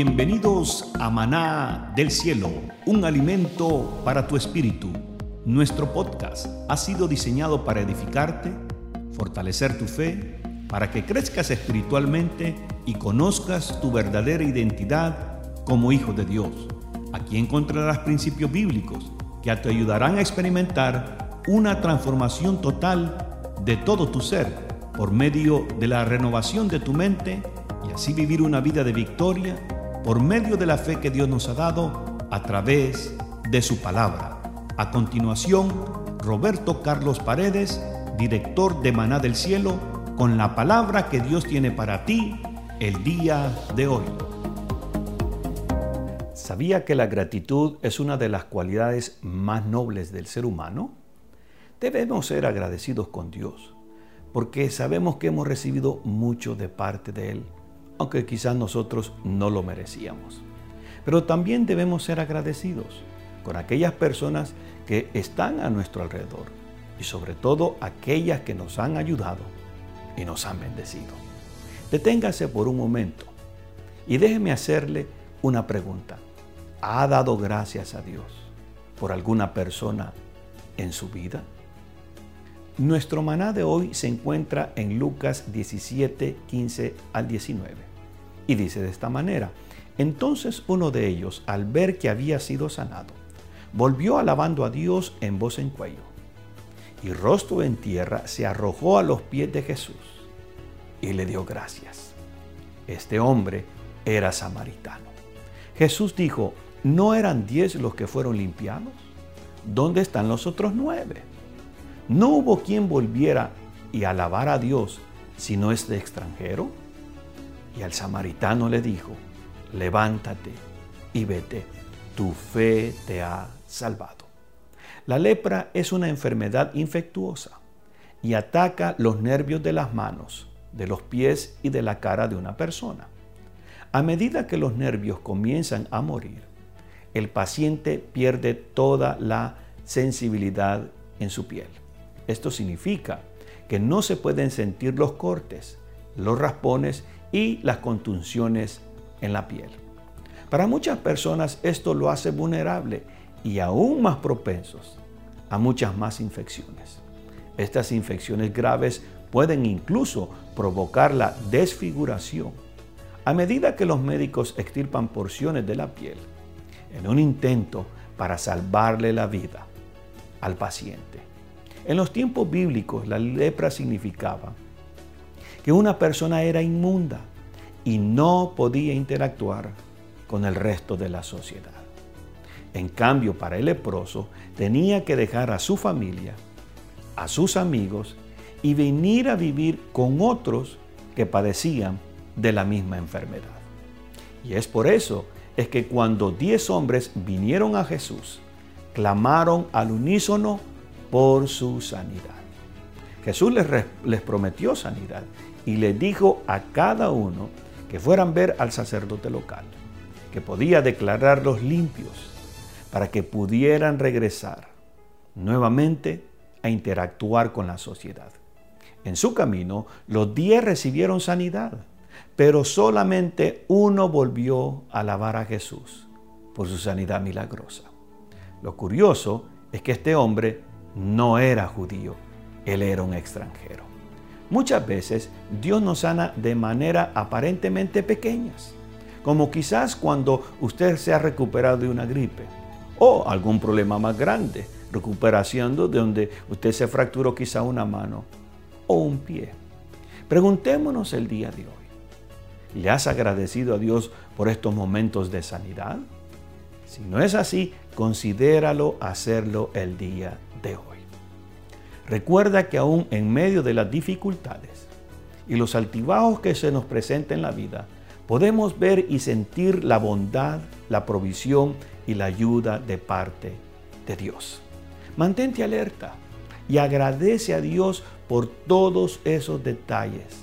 Bienvenidos a Maná del Cielo, un alimento para tu espíritu. Nuestro podcast ha sido diseñado para edificarte, fortalecer tu fe, para que crezcas espiritualmente y conozcas tu verdadera identidad como hijo de Dios. Aquí encontrarás principios bíblicos que te ayudarán a experimentar una transformación total de todo tu ser por medio de la renovación de tu mente y así vivir una vida de victoria por medio de la fe que Dios nos ha dado a través de su palabra. A continuación, Roberto Carlos Paredes, director de Maná del Cielo, con la palabra que Dios tiene para ti el día de hoy. ¿Sabía que la gratitud es una de las cualidades más nobles del ser humano? Debemos ser agradecidos con Dios, porque sabemos que hemos recibido mucho de parte de Él aunque quizás nosotros no lo merecíamos. Pero también debemos ser agradecidos con aquellas personas que están a nuestro alrededor y sobre todo aquellas que nos han ayudado y nos han bendecido. Deténgase por un momento y déjeme hacerle una pregunta. ¿Ha dado gracias a Dios por alguna persona en su vida? Nuestro maná de hoy se encuentra en Lucas 17, 15 al 19. Y dice de esta manera, entonces uno de ellos, al ver que había sido sanado, volvió alabando a Dios en voz en cuello. Y rostro en tierra se arrojó a los pies de Jesús y le dio gracias. Este hombre era samaritano. Jesús dijo, ¿no eran diez los que fueron limpiados? ¿Dónde están los otros nueve? No hubo quien volviera y alabara a Dios si no es de extranjero. Y al samaritano le dijo, levántate y vete, tu fe te ha salvado. La lepra es una enfermedad infectuosa y ataca los nervios de las manos, de los pies y de la cara de una persona. A medida que los nervios comienzan a morir, el paciente pierde toda la sensibilidad en su piel. Esto significa que no se pueden sentir los cortes, los raspones y las contunciones en la piel. Para muchas personas esto lo hace vulnerable y aún más propensos a muchas más infecciones. Estas infecciones graves pueden incluso provocar la desfiguración a medida que los médicos extirpan porciones de la piel en un intento para salvarle la vida al paciente. En los tiempos bíblicos la lepra significaba que una persona era inmunda y no podía interactuar con el resto de la sociedad. En cambio, para el leproso tenía que dejar a su familia, a sus amigos y venir a vivir con otros que padecían de la misma enfermedad. Y es por eso es que cuando diez hombres vinieron a Jesús, clamaron al unísono por su sanidad. Jesús les, les prometió sanidad y le dijo a cada uno que fueran ver al sacerdote local, que podía declararlos limpios para que pudieran regresar nuevamente a interactuar con la sociedad. En su camino, los diez recibieron sanidad, pero solamente uno volvió a alabar a Jesús por su sanidad milagrosa. Lo curioso es que este hombre no era judío, él era un extranjero. Muchas veces Dios nos sana de manera aparentemente pequeñas, como quizás cuando usted se ha recuperado de una gripe o algún problema más grande, recuperación de donde usted se fracturó quizá una mano o un pie. Preguntémonos el día de hoy, ¿le has agradecido a Dios por estos momentos de sanidad? Si no es así, considéralo hacerlo el día de hoy. Recuerda que aún en medio de las dificultades y los altibajos que se nos presentan en la vida, podemos ver y sentir la bondad, la provisión y la ayuda de parte de Dios. Mantente alerta y agradece a Dios por todos esos detalles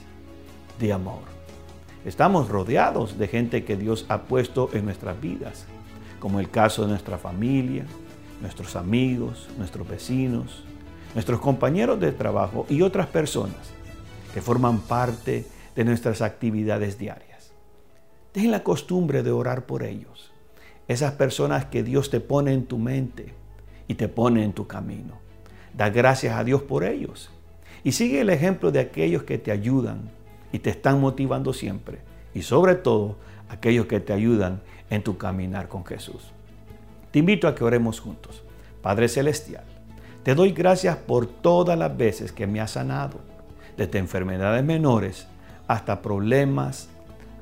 de amor. Estamos rodeados de gente que Dios ha puesto en nuestras vidas, como el caso de nuestra familia, nuestros amigos, nuestros vecinos, nuestros compañeros de trabajo y otras personas que forman parte de nuestras actividades diarias. ten la costumbre de orar por ellos. Esas personas que Dios te pone en tu mente y te pone en tu camino. Da gracias a Dios por ellos. Y sigue el ejemplo de aquellos que te ayudan y te están motivando siempre. Y sobre todo, aquellos que te ayudan en tu caminar con Jesús. Te invito a que oremos juntos. Padre Celestial, te doy gracias por todas las veces que me has sanado, desde enfermedades menores hasta problemas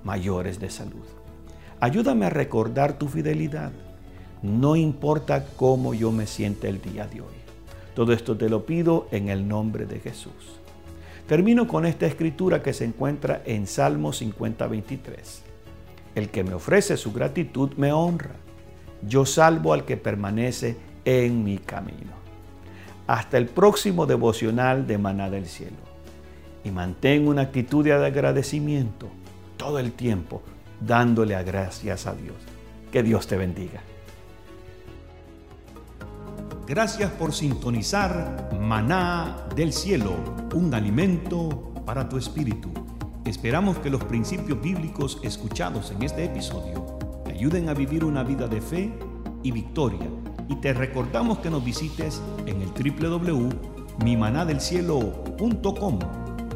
mayores de salud. Ayúdame a recordar tu fidelidad, no importa cómo yo me sienta el día de hoy. Todo esto te lo pido en el nombre de Jesús. Termino con esta escritura que se encuentra en Salmo 50:23. El que me ofrece su gratitud me honra. Yo salvo al que permanece en mi camino. Hasta el próximo devocional de Maná del Cielo. Y mantén una actitud de agradecimiento todo el tiempo, dándole gracias a Dios. Que Dios te bendiga. Gracias por sintonizar Maná del Cielo, un alimento para tu espíritu. Esperamos que los principios bíblicos escuchados en este episodio ayuden a vivir una vida de fe y victoria. Y te recordamos que nos visites en el www.mimanadelcielo.com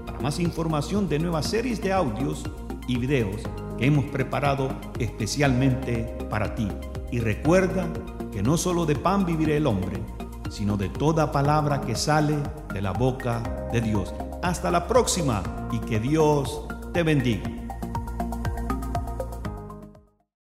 para más información de nuevas series de audios y videos que hemos preparado especialmente para ti. Y recuerda que no solo de pan vivirá el hombre, sino de toda palabra que sale de la boca de Dios. Hasta la próxima y que Dios te bendiga.